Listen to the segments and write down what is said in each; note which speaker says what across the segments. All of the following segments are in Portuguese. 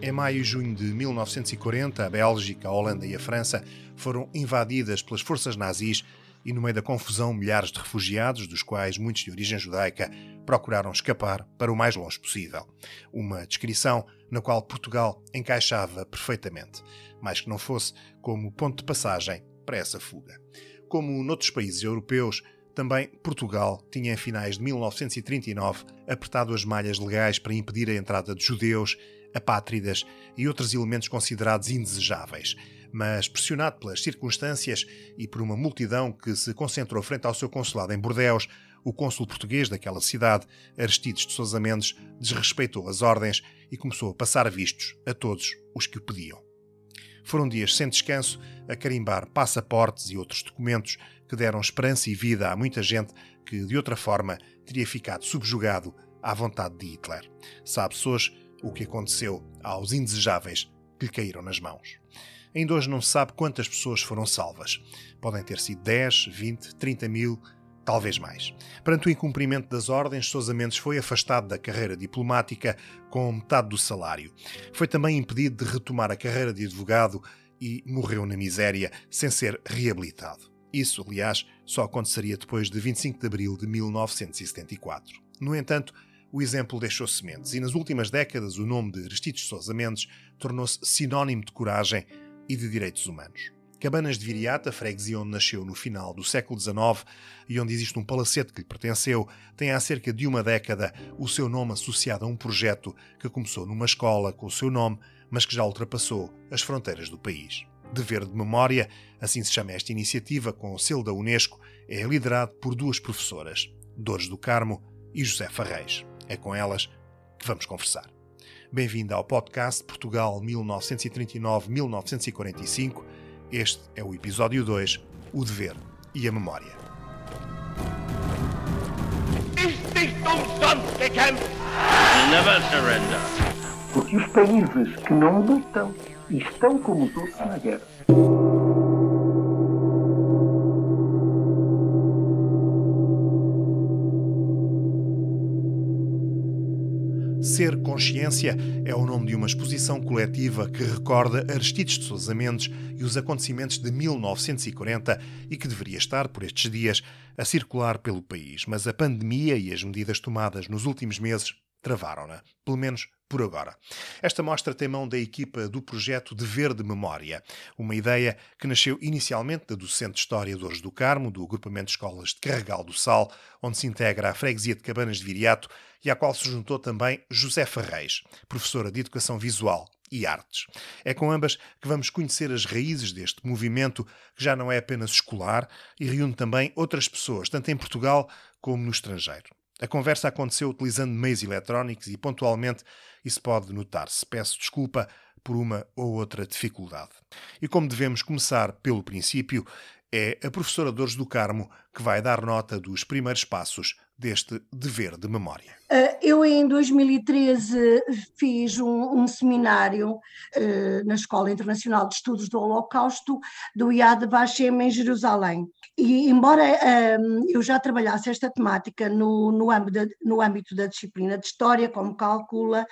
Speaker 1: Em maio e junho de 1940, a Bélgica, a Holanda e a França foram invadidas pelas forças nazis e, no meio da confusão, milhares de refugiados, dos quais muitos de origem judaica, procuraram escapar para o mais longe possível. Uma descrição na qual Portugal encaixava perfeitamente, mais que não fosse como ponto de passagem para essa fuga. Como noutros países europeus, também Portugal tinha, em finais de 1939, apertado as malhas legais para impedir a entrada de judeus apátridas e outros elementos considerados indesejáveis. Mas, pressionado pelas circunstâncias e por uma multidão que se concentrou frente ao seu consulado em Bordeus, o cônsul português daquela cidade, Aristides de Sousa Mendes, desrespeitou as ordens e começou a passar vistos a todos os que o pediam. Foram dias sem descanso a carimbar passaportes e outros documentos que deram esperança e vida a muita gente que, de outra forma, teria ficado subjugado à vontade de Hitler. Sabe-se hoje o que aconteceu aos indesejáveis que lhe caíram nas mãos. Ainda hoje não se sabe quantas pessoas foram salvas. Podem ter sido 10, 20, 30 mil, talvez mais. Perante o incumprimento das ordens, Sousa Mendes foi afastado da carreira diplomática com metade do salário. Foi também impedido de retomar a carreira de advogado e morreu na miséria, sem ser reabilitado. Isso, aliás, só aconteceria depois de 25 de abril de 1974. No entanto, o exemplo deixou sementes e nas últimas décadas o nome de Aristides Sousa Mendes tornou-se sinónimo de coragem e de direitos humanos. Cabanas de Viriata, freguesia onde nasceu no final do século XIX e onde existe um palacete que lhe pertenceu, tem há cerca de uma década o seu nome associado a um projeto que começou numa escola com o seu nome, mas que já ultrapassou as fronteiras do país. Dever de Memória, assim se chama esta iniciativa, com o selo da Unesco, é liderado por duas professoras, Dores do Carmo e José Farreis. É com elas que vamos conversar. Bem-vindo ao podcast Portugal 1939-1945. Este é o episódio 2, O Dever e a Memória.
Speaker 2: Never surrender.
Speaker 3: Porque os países que não lutam estão como os outros na guerra.
Speaker 1: Ser Consciência é o nome de uma exposição coletiva que recorda Aristides de Sousa Mendes e os acontecimentos de 1940 e que deveria estar, por estes dias, a circular pelo país. Mas a pandemia e as medidas tomadas nos últimos meses travaram-na, pelo menos por agora. Esta mostra tem mão da equipa do projeto Dever de Memória, uma ideia que nasceu inicialmente da docente de História do Carmo, do agrupamento de escolas de Carregal do Sal, onde se integra a freguesia de Cabanas de Viriato e à qual se juntou também José Ferreis, professora de Educação Visual e Artes. É com ambas que vamos conhecer as raízes deste movimento, que já não é apenas escolar e reúne também outras pessoas, tanto em Portugal como no estrangeiro. A conversa aconteceu utilizando meios eletrónicos e, pontualmente, isso pode notar-se. Peço desculpa por uma ou outra dificuldade. E como devemos começar pelo princípio, é a professora Dores do Carmo que vai dar nota dos primeiros passos deste dever de memória.
Speaker 4: Ah, eu, em 2013, fiz um, um seminário uh, na Escola Internacional de Estudos do Holocausto do Yad Vashem em Jerusalém. E, embora um, eu já trabalhasse esta temática no, no, âmbito no âmbito da disciplina de História, como calcula,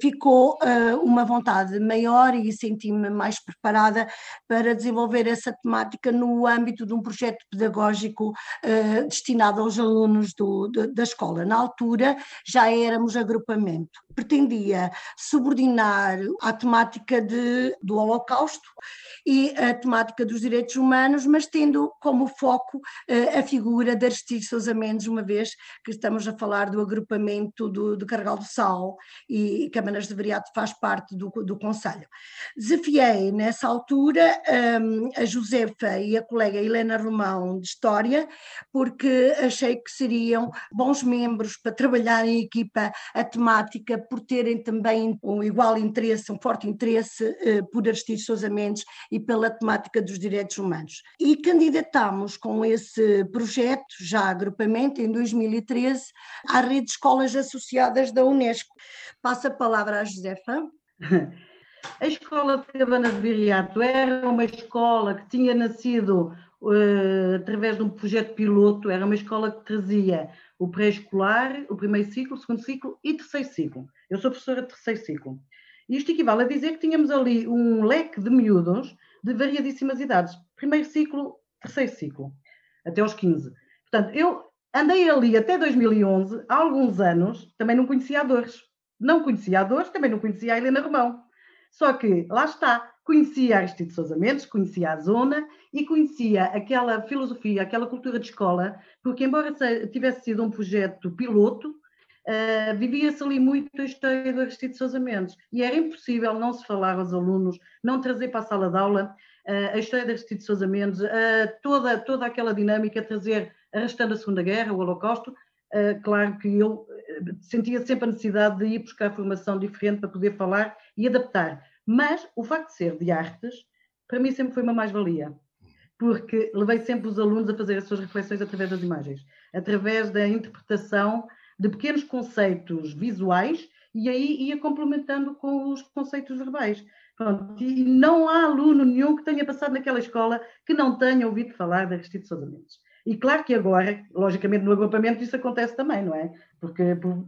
Speaker 4: ficou uma vontade maior e senti-me mais preparada para desenvolver essa temática no âmbito de um projeto pedagógico destinado aos alunos do, da escola. Na altura, já éramos agrupamento. Pretendia subordinar a temática de, do Holocausto e a temática dos direitos humanos, mas tendo como foco uh, a figura de Aristides Sousa Mendes, uma vez que estamos a falar do agrupamento do, do Carregal do Sal e Câmaras de Vereado faz parte do, do Conselho. Desafiei nessa altura um, a Josefa e a colega Helena Romão de História, porque achei que seriam bons membros para trabalhar em equipa a temática, por terem também um igual interesse, um forte interesse uh, por Aristides Sousa Mendes e pela temática dos direitos humanos. E candidatámos com esse projeto, já agrupamento, em 2013, à rede de escolas associadas da Unesco. Passo a palavra à Josefa.
Speaker 5: A escola de Cabana de Viriato era uma escola que tinha nascido uh, através de um projeto piloto, era uma escola que trazia o pré-escolar, o primeiro ciclo, o segundo ciclo e terceiro ciclo. Eu sou professora de terceiro ciclo. Isto equivale a dizer que tínhamos ali um leque de miúdos de variadíssimas idades. Primeiro ciclo, terceiro ciclo, até aos 15. Portanto, eu andei ali até 2011, há alguns anos, também não conhecia a Dores. Não conhecia a Dores, também não conhecia a Helena Romão. Só que, lá está, conhecia Aristide Sousa Mendes, conhecia a zona e conhecia aquela filosofia, aquela cultura de escola, porque embora tivesse sido um projeto piloto, uh, vivia-se ali muito a história do Aristide Sousa Mendes e era impossível não se falar aos alunos, não trazer para a sala de aula uh, a história de Aristide Sousa Mendes, uh, toda, toda aquela dinâmica, trazer arrastando a Segunda Guerra, o Holocausto, claro que eu sentia sempre a necessidade de ir buscar formação diferente para poder falar e adaptar. Mas o facto de ser de artes, para mim sempre foi uma mais-valia, porque levei sempre os alunos a fazer as suas reflexões através das imagens, através da interpretação de pequenos conceitos visuais e aí ia complementando com os conceitos verbais. Pronto, e não há aluno nenhum que tenha passado naquela escola que não tenha ouvido falar de Aristides Sousa Mendes. E claro que agora, logicamente, no agrupamento isso acontece também, não é? Porque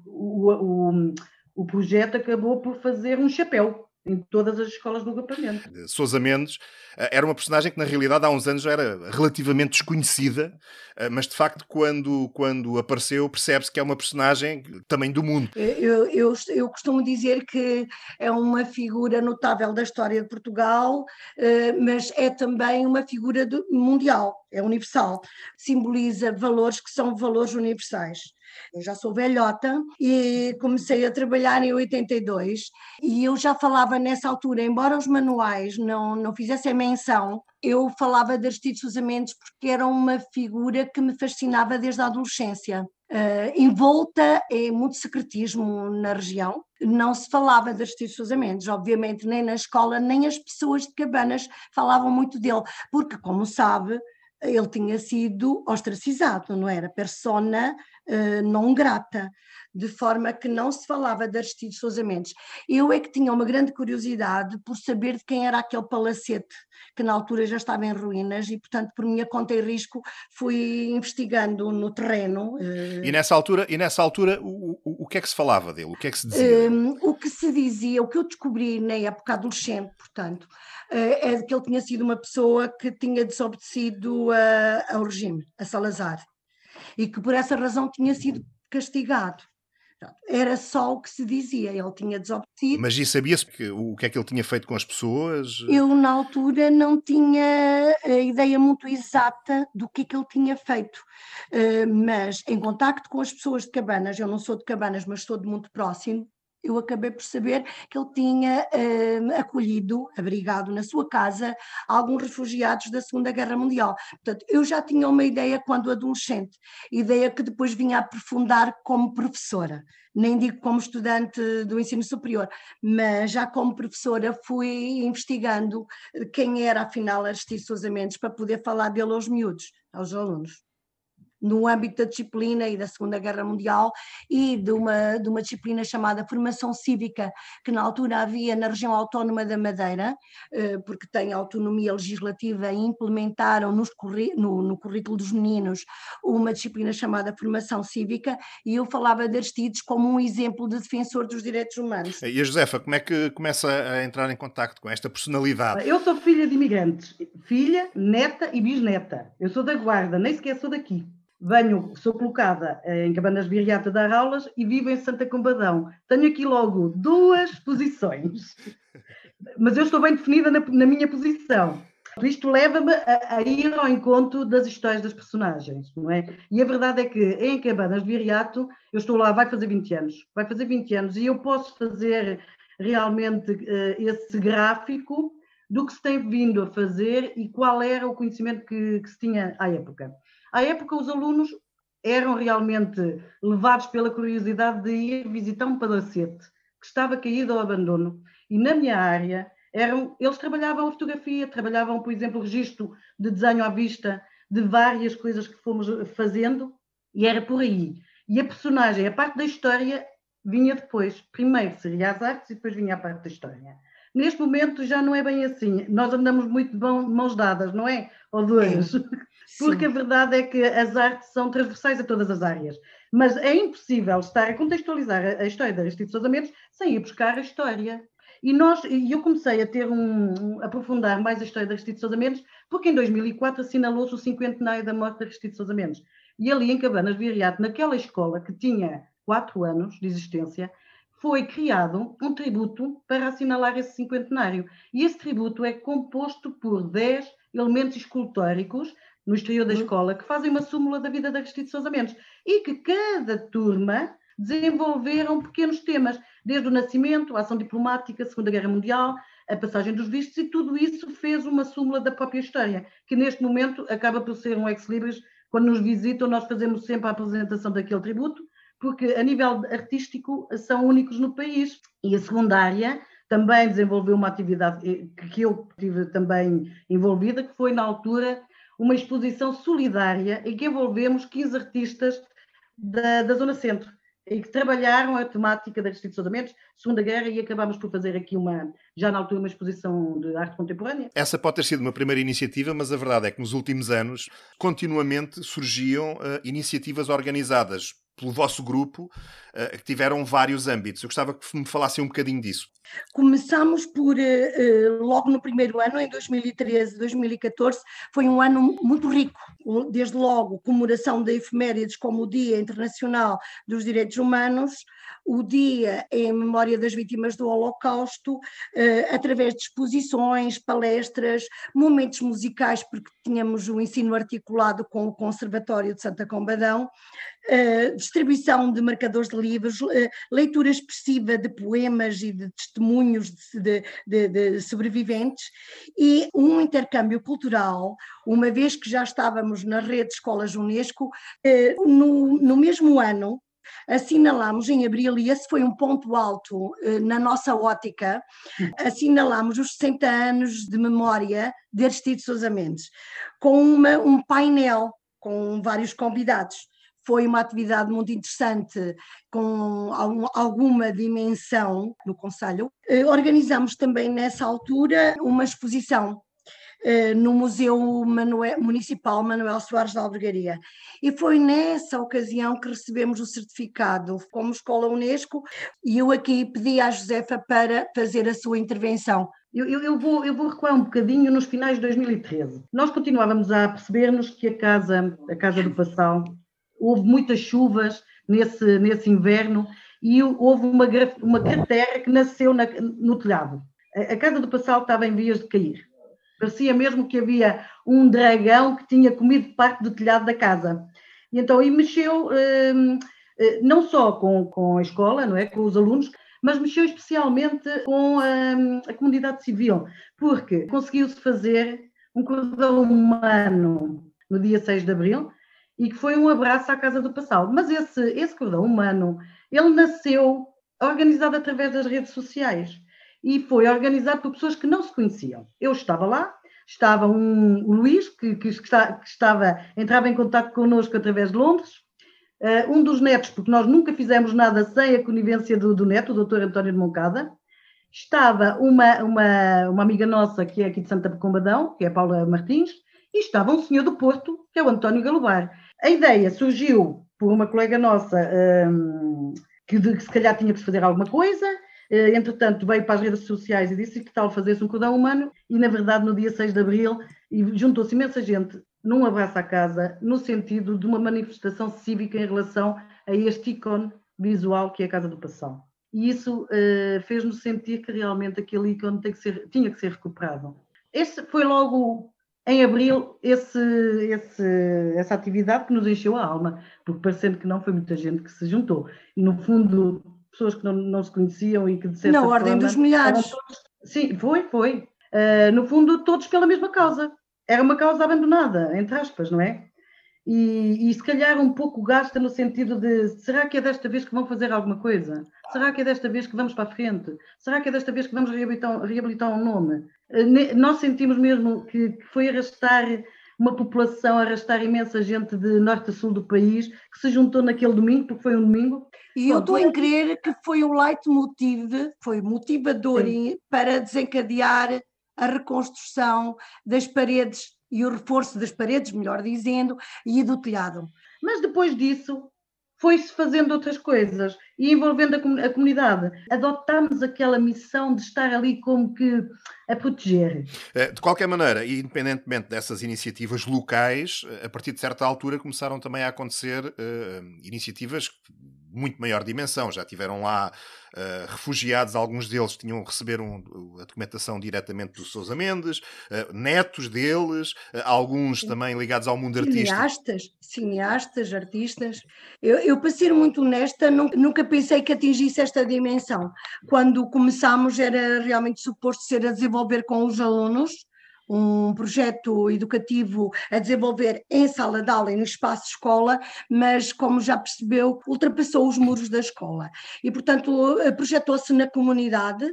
Speaker 5: o, o, o projeto acabou por fazer um chapéu em todas as escolas do agrupamento.
Speaker 1: Sousa Mendes eh, era uma personagem que na realidade há uns anos já era relativamente desconhecida, eh, mas de facto quando, quando apareceu percebe-se que é uma personagem também do mundo.
Speaker 4: Eu, eu, eu, costumo dizer que é uma figura notável da história de Portugal, eh, mas é também uma figura mundial, é universal, simboliza valores que são valores universais. Eu já sou velhota e comecei a trabalhar em 82 e eu já falava nessa altura, embora os manuais não, não fizessem menção, eu falava de Aristides Sousa porque era uma figura que me fascinava desde a adolescência. Uh, envolta em muito secretismo na região, não se falava de Aristides Sousa obviamente nem na escola, nem as pessoas de Cabanas falavam muito dele, porque como sabe, ele tinha sido ostracizado, não era? Persona uh, não grata, de forma que não se falava de Aristides Sousa Mendes. Eu é que tinha uma grande curiosidade por saber de quem era aquele palacete, que na altura já estava em ruínas e, portanto, por minha conta e risco, fui investigando no terreno.
Speaker 1: Uh... E nessa altura, e nessa altura o, o, o, que é que se falava dele? O que é que se dizia?
Speaker 4: Uh, o que se dizia, o que eu descobri na época adolescente, portanto, eh, é de que ele tinha sido uma pessoa que tinha desobedecido a, ao regime, a Salazar, e que por essa razão tinha sido castigado. Era só o que se dizia, ele tinha desobedecido.
Speaker 1: Mas e sabia-se o que é que ele tinha feito com as pessoas?
Speaker 4: Eu, na altura, não tinha a ideia muito exata do que é que ele tinha feito, eh, mas em contacto com as pessoas de Cabanas, eu não sou de Cabanas, mas sou de muito próximo, eu acabei por saber que ele tinha uh, acolhido, abrigado na sua casa, alguns refugiados da Segunda Guerra Mundial. Portanto, eu já tinha uma ideia quando adolescente, ideia que depois vinha a aprofundar como professora. Nem digo como estudante do ensino superior, mas já como professora fui investigando quem era afinal Aristides Sousa Mendes para poder falar dele aos miúdos, aos alunos no âmbito da disciplina e da Segunda Guerra Mundial e de uma, de uma disciplina chamada Formação Cívica, que na altura havia na região autónoma da Madeira, eh, porque tem autonomia legislativa e implementaram nos, no, no currículo dos meninos uma disciplina chamada Formação Cívica e eu falava de Aristides como um exemplo de defensor dos direitos humanos.
Speaker 1: E a Josefa, como é que começa a entrar em contato com esta personalidade?
Speaker 5: Eu sou filha de imigrantes, filha, neta e bisneta. Eu sou da Guarda, nem sequer sou daqui venho, sou colocada em Cabanas Viriata a dar aulas e vivo em Santa Combadão. Tenho aqui logo duas posições, mas eu estou bem definida na, na minha posição. Isto leva-me a, a, ir ao encontro das histórias das personagens, não é? E a verdade é que em Cabanas de Viriato, eu estou lá, vai fazer 20 anos, vai fazer 20 anos, e eu posso fazer realmente uh, esse gráfico do que se tem vindo a fazer e qual era o conhecimento que, que se tinha à época. À época, os alunos eram realmente levados pela curiosidade de ir visitar um palacete que estava caído ao abandono. E na minha área, eram, eles trabalhavam a fotografia, trabalhavam, por exemplo, o registro de desenho à vista de várias coisas que fomos fazendo, e era por aí. E a personagem, a parte da história, vinha depois. Primeiro seria as artes e depois vinha a parte da história. Neste momento já não é bem assim. Nós andamos muito de mãos dadas, não é? Ou duas. Porque a verdade é que as artes são transversais a todas as áreas. Mas é impossível estar a contextualizar a história da Aristides Sousa Mendes sem ir buscar a história. E nós, e eu comecei a ter um, um aprofundar mais a história da Aristides Sousa Mendes, porque em 2004 assinalou-se o cinquentenário da morte da Aristides Sousa Mendes. E ali em Cabanas Viriato, naquela escola que tinha quatro anos de existência, foi criado um tributo para assinalar esse cinquentenário. E esse tributo é composto por 10 elementos escultóricos no exterior da uhum. escola que fazem uma súmula da vida da Aristides Sousa Mendes e que cada turma desenvolveram pequenos temas, desde o nascimento, a ação diplomática, a Segunda Guerra Mundial, a passagem dos vistos, e tudo isso fez uma súmula da própria história, que neste momento acaba por ser um ex-libris. Quando nos visitam, nós fazemos sempre a apresentação daquele tributo, porque a nível artístico são únicos no país. E a secundária também desenvolveu uma atividade eh, que eu tive também envolvida, que foi na altura uma exposição solidária em que envolvemos 15 artistas da, da Zona Centro e que trabalharam a temática das restituições Segunda Guerra, e acabámos por fazer aqui uma, já na altura, uma exposição de arte contemporânea.
Speaker 1: Essa pode ter sido uma primeira iniciativa, mas a verdade é que nos últimos anos continuamente surgiam uh, iniciativas organizadas pelo vosso grupo, uh, que tiveram vários âmbitos. Eu gostava que me falassem um bocadinho disso.
Speaker 4: Começamos por, uh, logo no primeiro ano, em 2013, 2014, foi um ano muito rico, desde logo comemoração de efemérides como o Dia Internacional dos Direitos Humanos, o Dia em Memória das Vítimas do Holocausto, uh, através de exposições, palestras, momentos musicais, porque tínhamos o ensino articulado com o Conservatório de Santa Combadão, uh, distribuição de marcadores de livros, uh, leitura expressiva de poemas e de testemunhos de, de, de, sobreviventes e um intercâmbio cultural, uma vez que já estávamos na rede de escolas Unesco, uh, no, no mesmo ano, assinalámos em abril, e esse foi um ponto alto na nossa ótica, assinalámos os 60 anos de memória de Aristides Sousa Mendes, com uma, um painel com vários convidados foi uma atividade muito interessante, com alguma dimensão no Conselho. Eh, organizamos também nessa altura uma exposição eh, no Museu Manuel, Municipal Manuel Soares da Albergaria. E foi nessa ocasião que recebemos o certificado como Escola Unesco e eu aqui pedi à Josefa para fazer a sua intervenção.
Speaker 5: Eu, eu, eu, vou, eu vou recuar um bocadinho nos finais de 2013. Nós continuávamos a perceber-nos que a casa, a casa do Passal houve muitas chuvas nesse, nesse inverno e houve uma, uma cratera que nasceu na, no telhado. A, a, casa do Passal estava em vias de cair. Parecia mesmo que havia um dragão que tinha comido parte do telhado da casa. E então, e mexeu hum, eh, não só com, com a escola, não é, com os alunos, mas mexeu especialmente com a, a comunidade civil, porque conseguiu-se fazer um cordão humano no dia 6 de abril, e que foi um abraço à Casa do Passal. Mas esse, esse cordão humano, ele nasceu organizado através das redes sociais e foi organizado por pessoas que não se conheciam. Eu estava lá, estava um, o Luís, que, que, está, que estava, entrava em contato connosco através de Londres, uh, um dos netos, porque nós nunca fizemos nada sem a conivência do, do neto, o doutor António de Moncada, estava uma, uma, uma amiga nossa, que é aqui de Santa Combadão, que é a Paula Martins, e estava um senhor do Porto, que é o António Galobar. A ideia surgiu por uma colega nossa um, que, de, que se calhar tinha que fazer alguma coisa, uh, entretanto veio para as redes sociais e disse que tal fazer-se um cordão humano, e na verdade no dia 6 de Abril juntou-se imensa gente num abraço à casa, no sentido de uma manifestação cívica em relação a este ícone visual que é a Casa do Passal. E isso uh, fez-nos sentir que realmente aquele ícone que ser, tinha que ser recuperado. Esse foi logo em abril esse, esse, essa atividade que nos encheu a alma, porque parecendo que não foi muita gente que se juntou. E no fundo, pessoas que não, não se conheciam e que de
Speaker 4: certa Na forma, ordem dos milhares.
Speaker 5: Todos, sim, foi, foi. Uh, no fundo, todos pela mesma causa. Era uma causa abandonada, entre aspas, não é? E, e, se calhar um pouco gasta no sentido de será que é desta vez que vão fazer alguma coisa? Será que é desta vez que vamos para a frente? Será que é desta vez que vamos reabilitar, reabilitar um nome? Nós sentimos mesmo que foi arrastar uma população arrastar imensa gente de norte a sul do país que se juntou naquele domingo, porque foi um domingo.
Speaker 4: E eu estou em crer que foi um leitmotiv, foi motivador Sim. para desencadear a reconstrução das paredes e o reforço das paredes, melhor dizendo, e do telhado.
Speaker 5: Mas depois disso, foi-se fazendo outras coisas e envolvendo a, comunidade. Adotámos aquela missão de estar ali como que a proteger.
Speaker 1: Eh, de qualquer maneira, independentemente dessas iniciativas locais, a partir de certa altura começaram também a acontecer uh, iniciativas muito maior dimensão. Já tiveram lá uh, refugiados, alguns deles tinham receberam a documentação diretamente do Sousa Mendes, uh, netos deles, uh, alguns também ligados ao mundo artístico.
Speaker 4: Cineastas, cineastas, artistas. Eu, eu, para ser muito honesta, nunca, nunca pensei que atingisse esta dimensão. Quando começámos, era realmente suposto ser a desenvolver com os alunos um projeto educativo a desenvolver em sala de aula e no espaço escola, mas como já percebeu, ultrapassou os muros da escola. E, portanto, projetou-se na comunidade,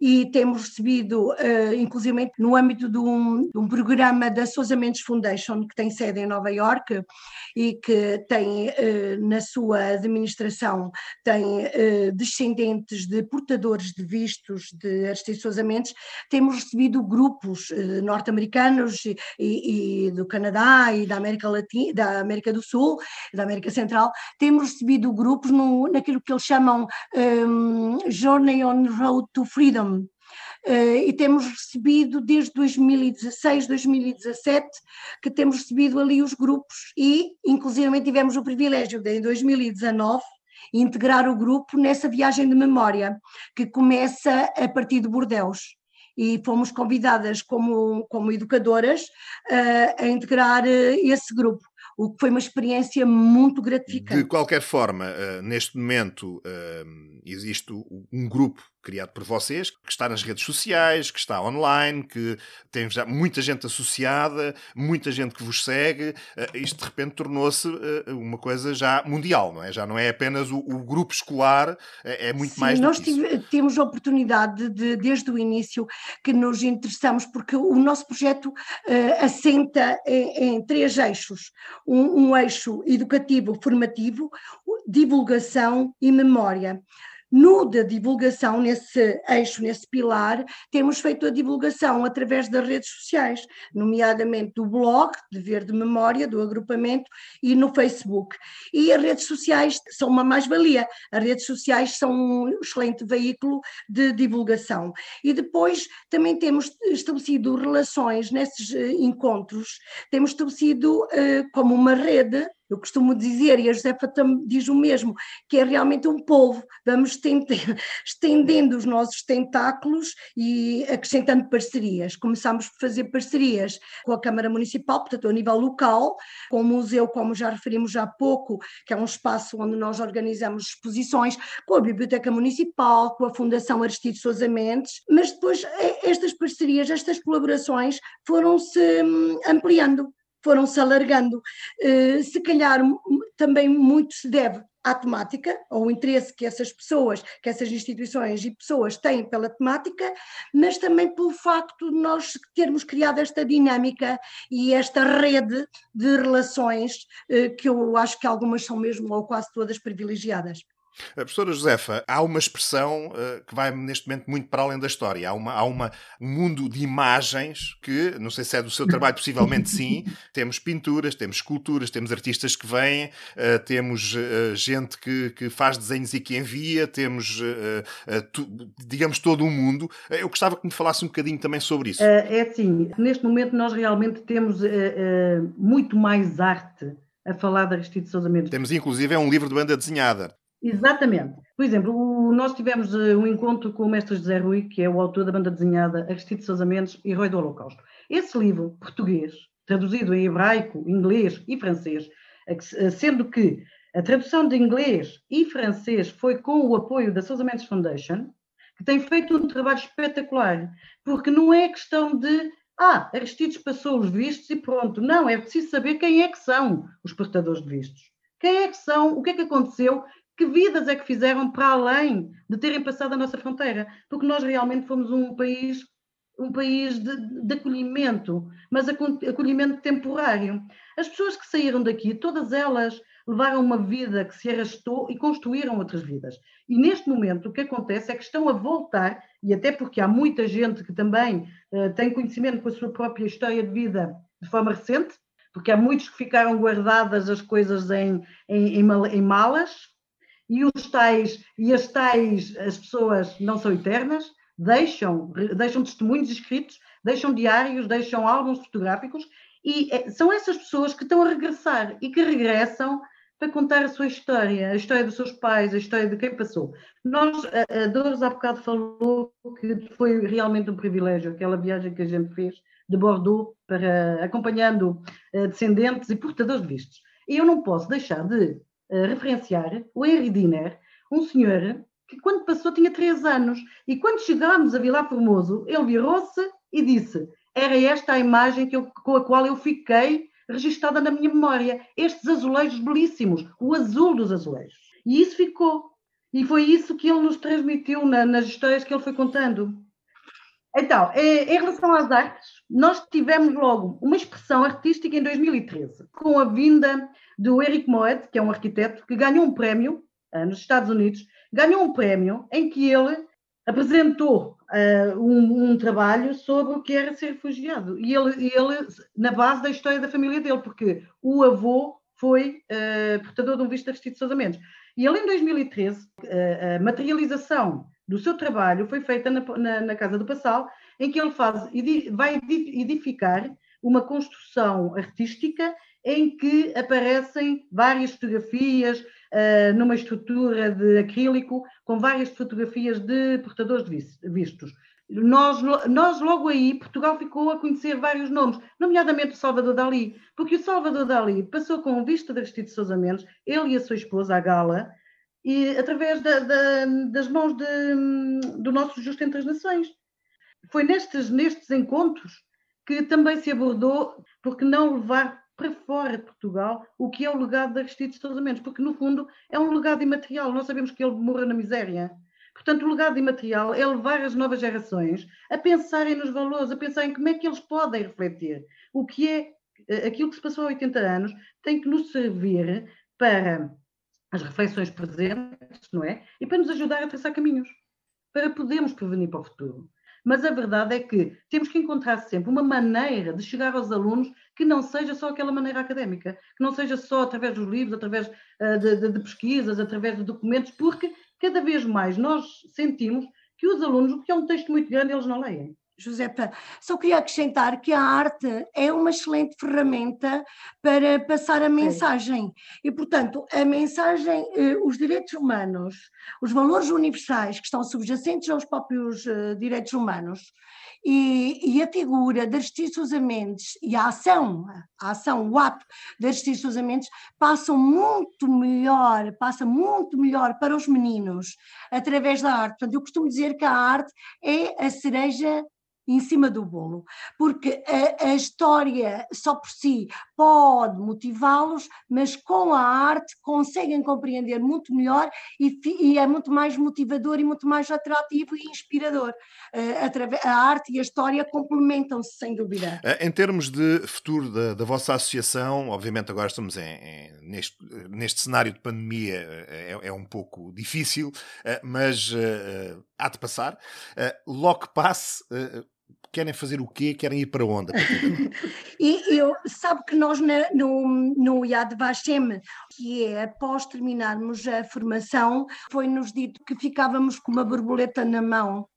Speaker 4: e temos recebido, uh, inclusive no âmbito de um, de um, programa da Sousa Mendes Foundation, que tem sede em Nova York e que tem uh, na sua administração tem uh, descendentes de portadores de vistos de Aristides Sousa Mendes, temos recebido grupos norte-americanos e, e, do Canadá e da América Latina, da América do Sul, da América Central, temos recebido grupos no, naquilo que eles chamam um, Journey on Road to Freedom, Uh, e temos recebido desde 2016, 2017, que temos recebido ali os grupos e, inclusive, tivemos o privilégio de, em 2019, integrar o grupo nessa viagem de memória, que começa a partir de Bordeus. E fomos convidadas como, como educadoras uh, a integrar uh, esse grupo o que foi uma experiência muito gratificante.
Speaker 1: De qualquer forma, neste momento existe um grupo criado por vocês, que está nas redes sociais, que está online, que tem já muita gente associada, muita gente que vos segue. Uh, isto de repente tornou-se uh, uma coisa já mundial, não é? Já não é apenas o, o grupo escolar, é, é muito
Speaker 4: Sim,
Speaker 1: mais
Speaker 4: nós
Speaker 1: isso.
Speaker 4: temos a oportunidade de, desde o início, que nos interessamos, porque o nosso projeto uh, assenta em, em, três eixos: um, um eixo educativo, formativo, divulgação e memória. No da divulgação, nesse eixo, nesse pilar, temos feito a divulgação através das redes sociais, nomeadamente do blog, de Verde Memória, do agrupamento, e no Facebook. E as redes sociais são uma mais-valia. As redes sociais são um excelente veículo de divulgação. E depois também temos estabelecido relações nesses eh, encontros, temos estabelecido uh, como uma rede eu costumo dizer, e a Josefa diz o mesmo, que é realmente um polvo. Vamos estendendo os nossos tentáculos e acrescentando parcerias. Começámos por fazer parcerias com a Câmara Municipal, portanto, a nível local, com o museu, como já referimos há pouco, que é um espaço onde nós organizamos exposições, com a Biblioteca Municipal, com a Fundação Aristides Sousa Mendes, mas depois eh, estas parcerias, estas colaborações foram-se hum, ampliando foram-se alargando. Uh, se calhar também muito se deve à temática, ao interesse que essas pessoas, que essas instituições e pessoas têm pela temática, mas também pelo facto de nós termos criado esta dinâmica e esta rede de relações, uh, que eu acho que algumas são mesmo ou quase todas privilegiadas.
Speaker 1: A professora Josefa, há uma expressão uh, que vai neste momento muito para além da história. Há, uma, há uma, um mundo de imagens que, não sei se é do seu trabalho, possivelmente sim. Temos pinturas, temos esculturas, temos artistas que vêm, uh, temos uh, gente que, que faz desenhos e que envia, temos, tu, digamos, todo o um mundo. Eu gostava que me falasse um bocadinho também sobre isso.
Speaker 5: É assim, neste momento nós realmente temos muito mais arte a falar da Aristides Sousa Mendes.
Speaker 1: Temos inclusive é um livro de banda desenhada.
Speaker 5: Exatamente. Por exemplo, nós tivemos eh, um encontro com o mestre José Rui, que é o autor da banda desenhada Aristides Sousa Mendes, Herói do Holocausto. Esse livro, português, traduzido em hebraico, inglês e francês, sendo que a tradução de inglês e francês foi com o apoio da Sousa Mendes Foundation, que tem feito um trabalho espetacular, porque não é questão de ah, Aristides passou os vistos e pronto. Não, é preciso saber quem é que são os portadores de vistos. Quem é que são, o que é que aconteceu que vidas é que fizeram para além de terem passado a nossa fronteira? Porque nós realmente fomos um país um país de, de, acolhimento, mas acolhimento temporário. As pessoas que saíram daqui, todas elas levaram uma vida que se arrastou e construíram outras vidas. E neste momento o que acontece é que estão a voltar, e até porque há muita gente que também uh, tem conhecimento com a sua própria história de vida de forma recente, porque há muitos que ficaram guardadas as coisas em, em, em, em malas, e os tais, e as tais, as pessoas não são eternas, deixam, deixam testemunhos escritos, deixam diários, deixam álbuns fotográficos, e é, são essas pessoas que estão a regressar e que regressam para contar a sua história, a história dos seus pais, a história de quem passou. Nós, a, Dores há bocado falou que foi realmente um privilégio aquela viagem que a gente fez de Bordeaux para acompanhando uh, descendentes e portadores de vistos. E eu não posso deixar de referenciar o Henry Diner, um senhor que quando passou tinha três anos. E quando chegámos a Vila Formoso, ele virou-se e disse: Era esta a imagem eu, com a qual eu fiquei registada na minha memória. Estes azulejos belíssimos, o azul dos azulejos. E isso ficou. E foi isso que ele nos transmitiu na, nas histórias que ele foi contando. Então, eh, em relação às artes, nós tivemos logo uma expressão artística em 2013, com a vinda do Eric Moet, que é um arquiteto, que ganhou um prémio uh, nos Estados Unidos ganhou um prémio em que ele apresentou uh, um, um, trabalho sobre o que era ser refugiado. E ele, ele, na base da história da família dele, porque o avô foi uh, portador de um visto de Sousa Mendes. E ele, em 2013, uh, a materialização do seu trabalho foi feita na, na, na, Casa do Passal, em que ele faz, vai edificar uma construção artística em que aparecem várias fotografias, uh, numa estrutura de acrílico com várias fotografias de portadores de vistos. Nós, nós, logo aí, Portugal ficou a conhecer vários nomes, nomeadamente o Salvador Dali, porque o Salvador Dali passou com o visto de Aristides Sousa Mendes, ele e a sua esposa, a Gala, e através da, da, das mãos de, do nosso Justo entre as Nações. Foi nestes, nestes encontros que também se abordou porque não levar para fora de Portugal o que é o legado de Aristides Sousa Mendes, porque no fundo é um legado imaterial, nós sabemos que ele morreu na miséria. Portanto, o legado imaterial é levar as novas gerações a pensarem nos valores, a pensarem como é que eles podem refletir. O que é eh, aquilo que se passou há 80 anos tem que nos servir para as reflexões presentes, não é? E para nos ajudar a traçar caminhos, para podermos prevenir para o futuro. Mas a verdade é que temos que encontrar sempre uma maneira de chegar aos alunos que não seja só aquela maneira académica, que não seja só através dos livros, através uh, de, de, de pesquisas, através de documentos, porque cada vez mais nós sentimos que os alunos, o que é um texto muito grande, eles não leem.
Speaker 4: Josepa, só queria acrescentar que a arte é uma excelente ferramenta para passar a mensagem. E, portanto, a mensagem, eh, os direitos humanos, os valores universais que estão subjacentes aos próprios eh, direitos humanos e, e a figura de Aristides Sousa Mendes e a ação, a ação, o ato de Aristides Sousa Mendes passam muito melhor, passa muito melhor para os meninos através da arte. Portanto, eu costumo dizer que a arte é a cereja em cima do bolo, porque a, a história só por si pode motivá-los, mas com a arte conseguem compreender muito melhor e, e, é muito mais motivador e muito mais atrativo e inspirador. Uh, a arte e a história complementam-se, sem dúvida.
Speaker 1: Uh, em termos de futuro da, da vossa associação, obviamente agora estamos em, em, neste, neste cenário de pandemia, é, é um pouco difícil, uh, mas há de passar. logo que passe, querem fazer o quê? Querem ir para onde?
Speaker 4: e eu, sabe que nós na, no, no Yad Vashem, que é após terminarmos a formação, foi-nos dito que ficávamos com uma borboleta na mão.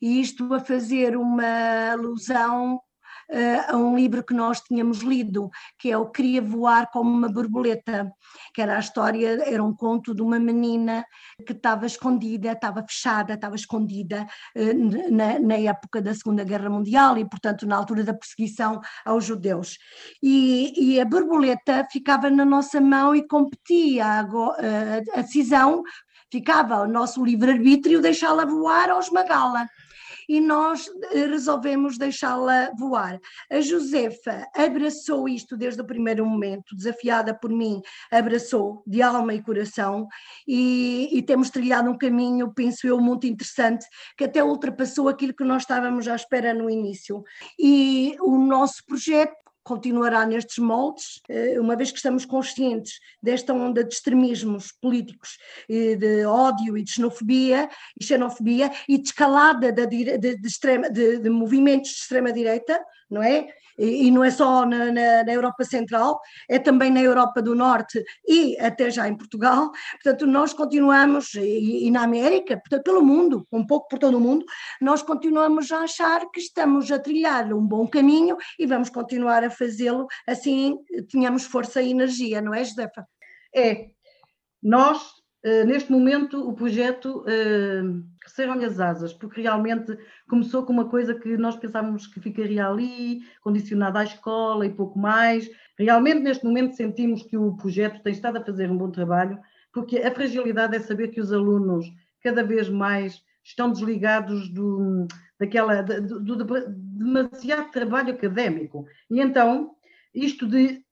Speaker 4: E isto a fazer uma alusão uh, a um livro que nós tínhamos lido, que é o Queria Voar como uma Borboleta, que era a história, era um conto de uma menina que estava escondida, estava fechada, estava escondida uh, na, na, época da Segunda Guerra Mundial e, portanto, na altura da perseguição aos judeus. E, e a borboleta ficava na nossa mão e competia a, a, a decisão ficava ao nosso livre-arbítrio deixá-la voar ou esmagá-la. E nós eh, resolvemos deixá-la voar. A Josefa abraçou isto desde o primeiro momento, desafiada por mim, abraçou de alma e coração, e, e temos trilhado um caminho, penso eu, muito interessante, que até ultrapassou aquilo que nós estávamos à espera no início. E o nosso projeto continuará nestes moldes, eh, uma vez que estamos conscientes desta onda de extremismos políticos, de ódio e de xenofobia e xenofobia e de escalada de, de, de, extrema, de movimentos de extrema-direita, não é? E, não é só na, na, na, Europa Central, é também na Europa do Norte e até já em Portugal. Portanto, nós continuamos, e, e na América, portanto, pelo mundo, um pouco por todo o mundo, nós continuamos a achar que estamos a trilhar um bom caminho e vamos continuar a fazê-lo, assim tenhamos força e energia, não é, Josefa?
Speaker 5: É. Nós eh, neste momento, o projeto uh, cresceram-lhe as asas, porque realmente começou com uma coisa que nós pensávamos que ficaria ali, condicionada à escola e pouco mais. Realmente, neste momento, sentimos que o projeto tem estado a fazer um bom trabalho, porque a fragilidade é saber que os alunos cada vez mais estão desligados do, daquela, do, do, do demasiado trabalho académico. E então, isto de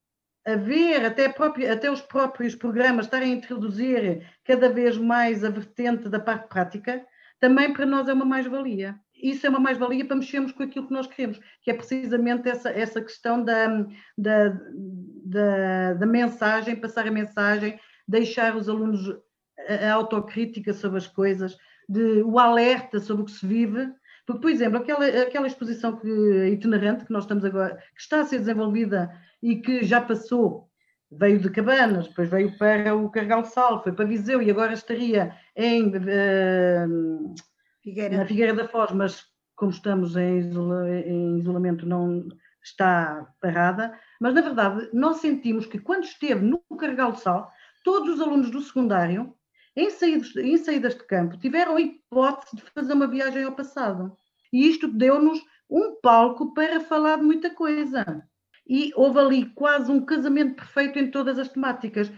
Speaker 5: haver até, próprio, até os próprios programas estarem a introduzir cada vez mais a vertente da parte prática, também para nós é uma mais-valia. Isso é uma mais-valia para mexermos com aquilo que nós queremos, que é precisamente essa, essa questão da, da, da, da mensagem, passar a mensagem, deixar os alunos a, a autocrítica sobre as coisas, de, o alerta sobre o que se vive, porque, por exemplo, aquela, aquela exposição que, itinerante que nós estamos agora, que está a ser desenvolvida e que já passou, veio de Cabanas, depois veio para o Cargal Sal, foi para Viseu e agora estaria em, uh, Figueira. na Figueira da Foz, mas como estamos em, isola, em isolamento não está parada, mas na verdade nós sentimos que quando esteve no Cargal Sal, todos os alunos do secundário, em saídas, em saídas de campo, tiveram a hipótese de fazer uma viagem ao passado. E isto deu-nos um palco para falar de muita coisa e houve ali quase um casamento perfeito em todas as temáticas,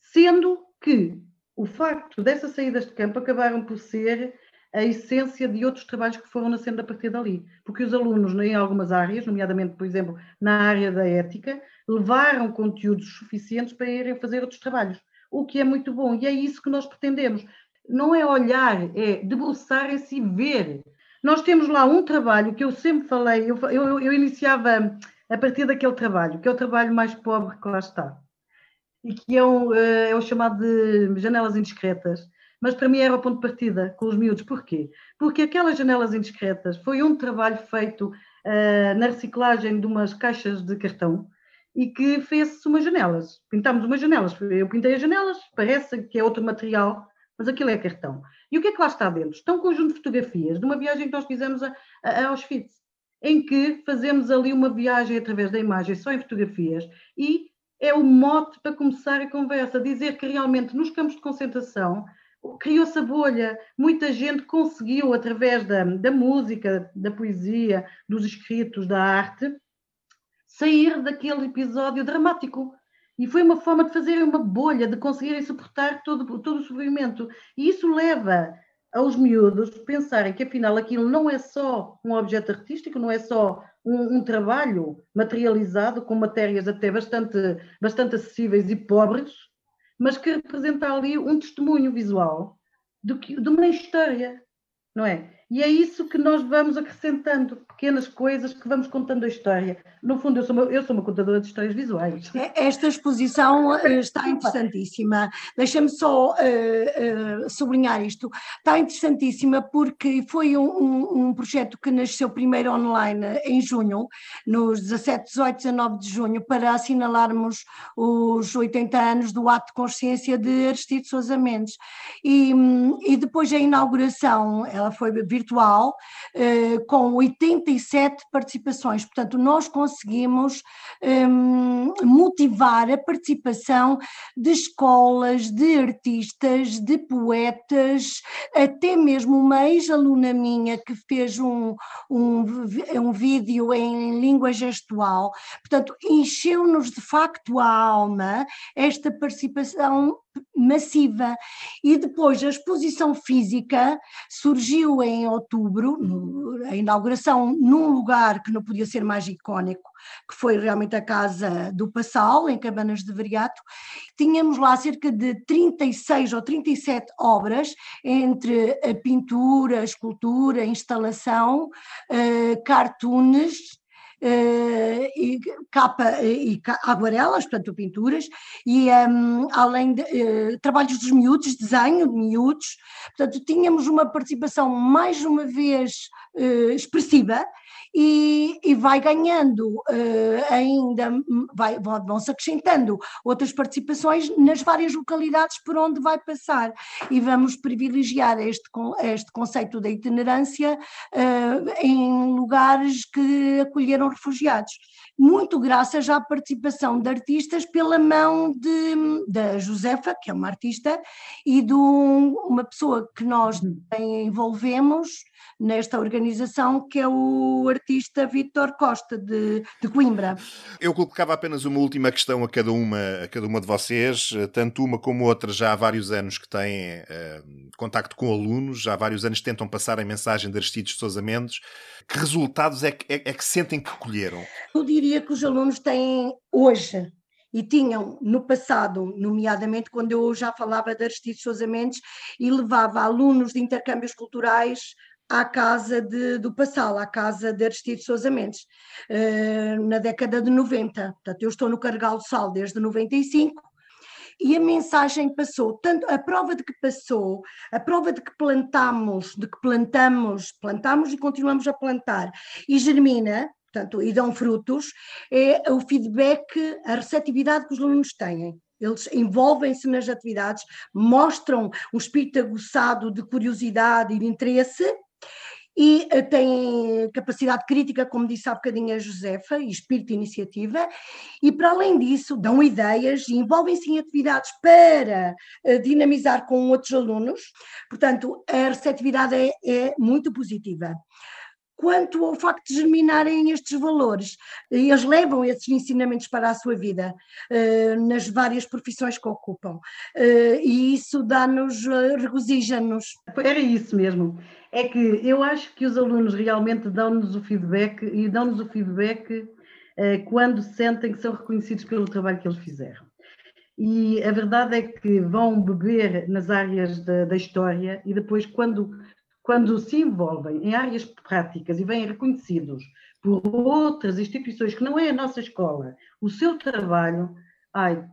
Speaker 5: sendo que o facto dessas saídas de campo acabaram por ser a essência de outros trabalhos que foram nascendo a partir dali. Porque os alunos, em algumas áreas, nomeadamente, por exemplo, na área da ética, levaram conteúdos suficientes para irem fazer outros trabalhos, o que é muito bom. E é isso que nós pretendemos. Não é olhar, é debruçarem-se e ver. Nós temos lá um trabalho que eu sempre falei, eu, eu, eu iniciava a partir daquele trabalho, que é o trabalho mais pobre que lá está, e que é, eh, é o chamado de janelas indiscretas. Mas para mim era o ponto de partida com os miúdos. Porquê? Porque aquelas janelas indiscretas foi um trabalho feito uh, na reciclagem de umas caixas de cartão e que fez-se umas janelas. Pintámos umas janelas. Eu pintei as janelas, parece que é outro material, mas aquilo é cartão. E o que é que lá está dentro? Está um conjunto de fotografias de uma viagem que nós fizemos a, a Auschwitz em que fazemos ali uma viagem através da imagem, só em fotografias, e é o mote para começar a conversa, dizer que realmente nos campos de concentração criou-se a bolha, muita gente conseguiu, através da, da música, da poesia, dos escritos, da arte, sair daquele episódio dramático. E foi uma forma de fazer uma bolha, de conseguirem suportar todo, todo o sofrimento. E isso leva aos miúdos pensarem que afinal aquilo não é só um objeto artístico, não é só um, um, trabalho materializado com matérias até bastante, bastante acessíveis e pobres, mas que representa ali um testemunho visual de, que, de uma história, não é? E é isso que nós vamos acrescentando, pequenas coisas que vamos contando a história. No fundo, eu sou uma, eu sou uma contadora de histórias visuais.
Speaker 4: É, esta exposição eh, está interessantíssima. Deixa-me só uh, uh, sublinhar isto. Está interessantíssima porque foi um, um, um, projeto que nasceu primeiro online em junho, nos 17, 18, 19 de junho, para assinalarmos os 80 anos do ato de consciência de Aristides Sousa Mendes. E, e depois a inauguração, ela foi virtual virtual, eh, com 87 participações. Portanto, nós conseguimos ehm, motivar a participação de escolas, de artistas, de poetas, até mesmo uma ex-aluna minha que fez um, um, um vídeo em língua gestual. Portanto, encheu-nos de facto a alma esta participação massiva. E depois a exposição física surgiu em outubro, no, a inauguração num lugar que não podia ser mais icónico, que foi realmente a Casa do Passal, em Cabanas de Veriato. Tínhamos lá cerca de 36 ou 37 obras, entre a pintura, a escultura, a instalação, uh, cartoons, e capa e aguarelas, portanto pinturas, e um, além de uh, trabalhos dos miúdos, desenho de miúdos, portanto tínhamos uma participação mais uma vez uh, expressiva e, e vai ganhando uh, ainda, vai, vão-se acrescentando outras participações nas várias localidades por onde vai passar. E vamos privilegiar este, este conceito da itinerância em lugares que acolheram refugiados muito graças à participação de artistas pela mão de, da Josefa, que é uma artista, e de um, uma pessoa que nós uhum. envolvemos nesta organização, que é o artista Vítor Costa, de, de, Coimbra.
Speaker 1: Eu colocava apenas uma última questão a cada uma, a cada uma de vocês, tanto uma como outra já há vários anos que têm uh, contacto com alunos, já há vários anos tentam passar a mensagem de Aristides Sousa Mendes. Que resultados é que, é, é que sentem que colheram?
Speaker 4: Eu diria que os alunos têm hoje e tinham no passado, nomeadamente quando eu já falava de Aristides Sousa Mendes e levava alunos de intercâmbios culturais à casa de, do Passal, à casa de Aristides Sousa Mendes, uh, na década de 90. Portanto, eu estou no Carregal do Sal desde 95 e a mensagem passou, tanto a prova de que passou, a prova de que plantamos, de que plantamos, plantamos e continuamos a plantar, e germina, portanto, e dão frutos, é o feedback, a receptividade que os alunos têm. Eles envolvem-se nas atividades, mostram um espírito aguçado de curiosidade e de interesse, e uh, têm capacidade crítica, como disse há bocadinho a Josefa, e espírito de iniciativa, e para além disso dão ideias e envolvem-se em atividades para uh, dinamizar com outros alunos, portanto a receptividade é, é muito positiva quanto ao facto de germinarem estes valores. Eles levam esses ensinamentos para a sua vida, nas várias profissões que ocupam, e isso dá-nos, regozija-nos.
Speaker 5: Era isso mesmo é que eu acho que os alunos realmente dão-nos o feedback e dão-nos o feedback eh, quando sentem que são reconhecidos pelo trabalho que eles fizeram. E a verdade é que vão beber nas áreas da, da história e depois, quando, quando se envolvem em áreas práticas e vêm reconhecidos por outras instituições que não é a nossa escola, o seu trabalho, ai,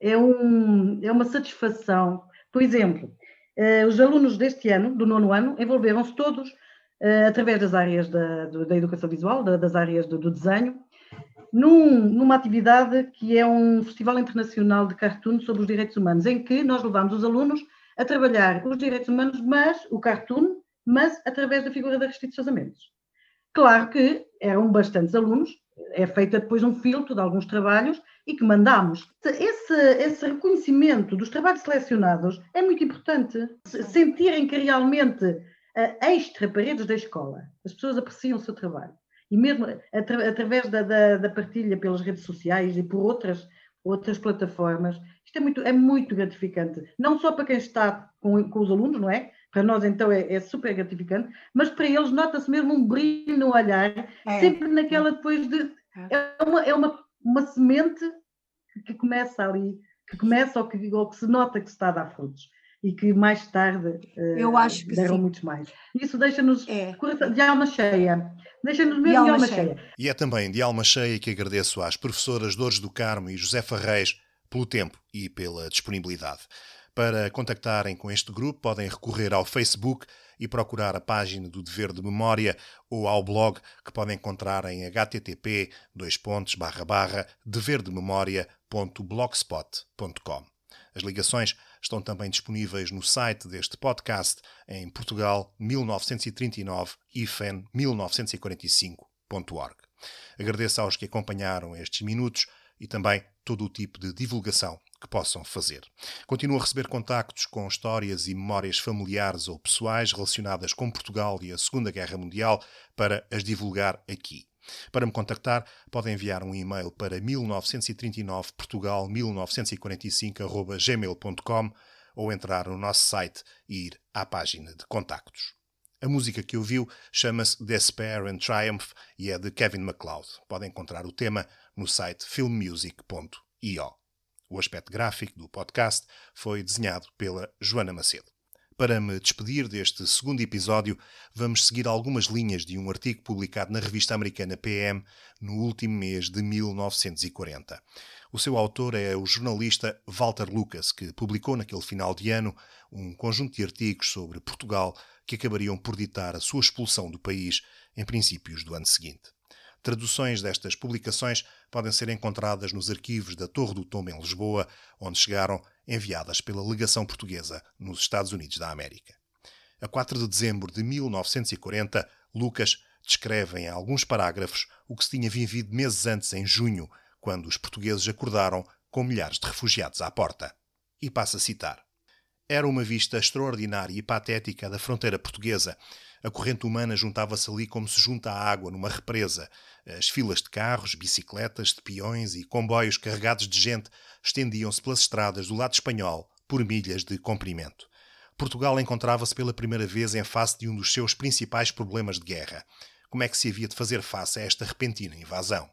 Speaker 5: é, um, é uma satisfação. Por exemplo, eh, os alunos deste ano, do nono ano, envolveram-se todos eh, através das áreas da, da educação visual, das áreas do, do desenho, num, numa atividade que é um Festival Internacional de Cartoon sobre os Direitos Humanos, em que nós levamos os alunos a trabalhar os direitos humanos, mas o cartoon, mas através da figura da Aristides Sousa. Claro que eram bastantes alunos, é feita depois um filtro de alguns trabalhos e que mandamos. Esse, esse reconhecimento dos trabalhos selecionados é muito importante. Sentirem que realmente, extra paredes da escola, as pessoas apreciam o seu trabalho. E mesmo atra, através da, da, da, partilha pelas redes sociais e por outras, outras plataformas, isto é muito, é muito gratificante. Não só para quem está com, com os alunos, não é? Para nós, então, é, é super gratificante, mas para eles nota-se mesmo um brilho no olhar, é. sempre naquela depois de. É, é uma, é uma uma semente que começa ali, que começa ou que, ou que se nota que se está a dar frutos e que mais tarde uh, Eu acho que deram sim. muitos mais. Isso deixa-nos é. de alma cheia. Deixa-nos mesmo de alma, de alma cheia. cheia.
Speaker 1: E é também de alma cheia que agradeço às professoras Dores do Carmo e Josefa Reis pelo tempo e pela disponibilidade. Para contactarem com este grupo, podem recorrer ao Facebook e procurar a página do Dever de Memória ou ao blog que podem encontrar em http deverdememoria.blogspot.com. As ligações estão também disponíveis no site deste podcast em Portugal 1939 IFEN 1945.org. Agradeço aos que acompanharam estes minutos e também todo o tipo de divulgação que possam fazer. Continuo a receber contactos com histórias e memórias familiares ou pessoais relacionadas com Portugal e a Segunda Guerra Mundial para as divulgar aqui. Para me contactar, podem enviar um e-mail para 1939portugal1945.gmail.com ou entrar no nosso site e ir à página de contactos. A música que ouviu chama-se Despair and Triumph e é de Kevin MacLeod. Podem encontrar o tema no site filmmusic.io. O aspecto gráfico do podcast foi desenhado pela Joana Macedo. Para me despedir deste segundo episódio, vamos seguir algumas linhas de um artigo publicado na revista americana PM no último mês de 1940. O seu autor é o jornalista Walter Lucas, que publicou naquele final de ano um conjunto de artigos sobre Portugal que acabariam por ditar a sua expulsão do país em princípios do ano seguinte. Traduções destas publicações podem ser encontradas nos arquivos da Torre do Tombo em Lisboa, onde chegaram enviadas pela legação portuguesa nos Estados Unidos da América. A 4 de dezembro de 1940, Lucas descreve em alguns parágrafos o que se tinha vivido meses antes, em junho, quando os portugueses acordaram com milhares de refugiados à porta. E passa a citar. Era uma vista extraordinária e patética da fronteira portuguesa. A corrente humana juntava-se ali como se junta a água numa represa. As filas de carros, bicicletas, de peões e comboios carregados de gente estendiam-se pelas estradas do lado espanhol por milhas de comprimento. Portugal encontrava-se pela primeira vez em face de um dos seus principais problemas de guerra. Como é que se havia de fazer face a esta repentina invasão?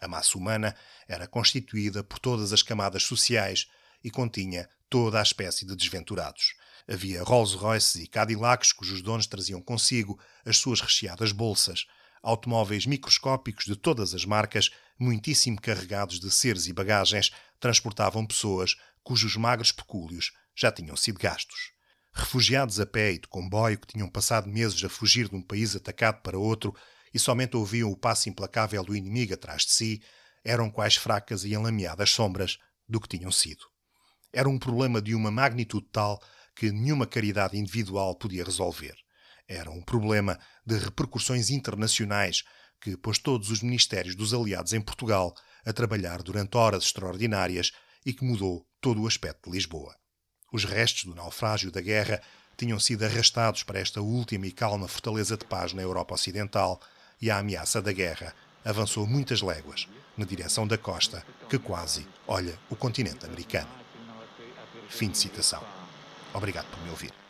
Speaker 1: A massa humana era constituída por todas as camadas sociais e continha toda a espécie de desventurados. Havia Rolls-Royces e Cadillacs cujos donos traziam consigo as suas recheadas bolsas, automóveis microscópicos de todas as marcas, muitíssimo carregados de seres e bagagens, transportavam pessoas cujos magros pecúlios já tinham sido gastos. Refugiados a pé e de comboio que tinham passado meses a fugir de um país atacado para outro e somente ouviam o passo implacável do inimigo atrás de si, eram quais fracas e enlameadas sombras do que tinham sido. Era um problema de uma magnitude tal que nenhuma caridade individual podia resolver. Era um problema de repercussões internacionais que pôs todos os ministérios dos aliados em Portugal a trabalhar durante horas extraordinárias e que mudou todo o aspecto de Lisboa. Os restos do naufrágio da guerra tinham sido arrastados para esta última e calma fortaleza de paz na Europa Ocidental e a ameaça da guerra avançou muitas léguas na direção da costa que quase olha o continente americano. Fim de citação. Obrigado por me ouvir.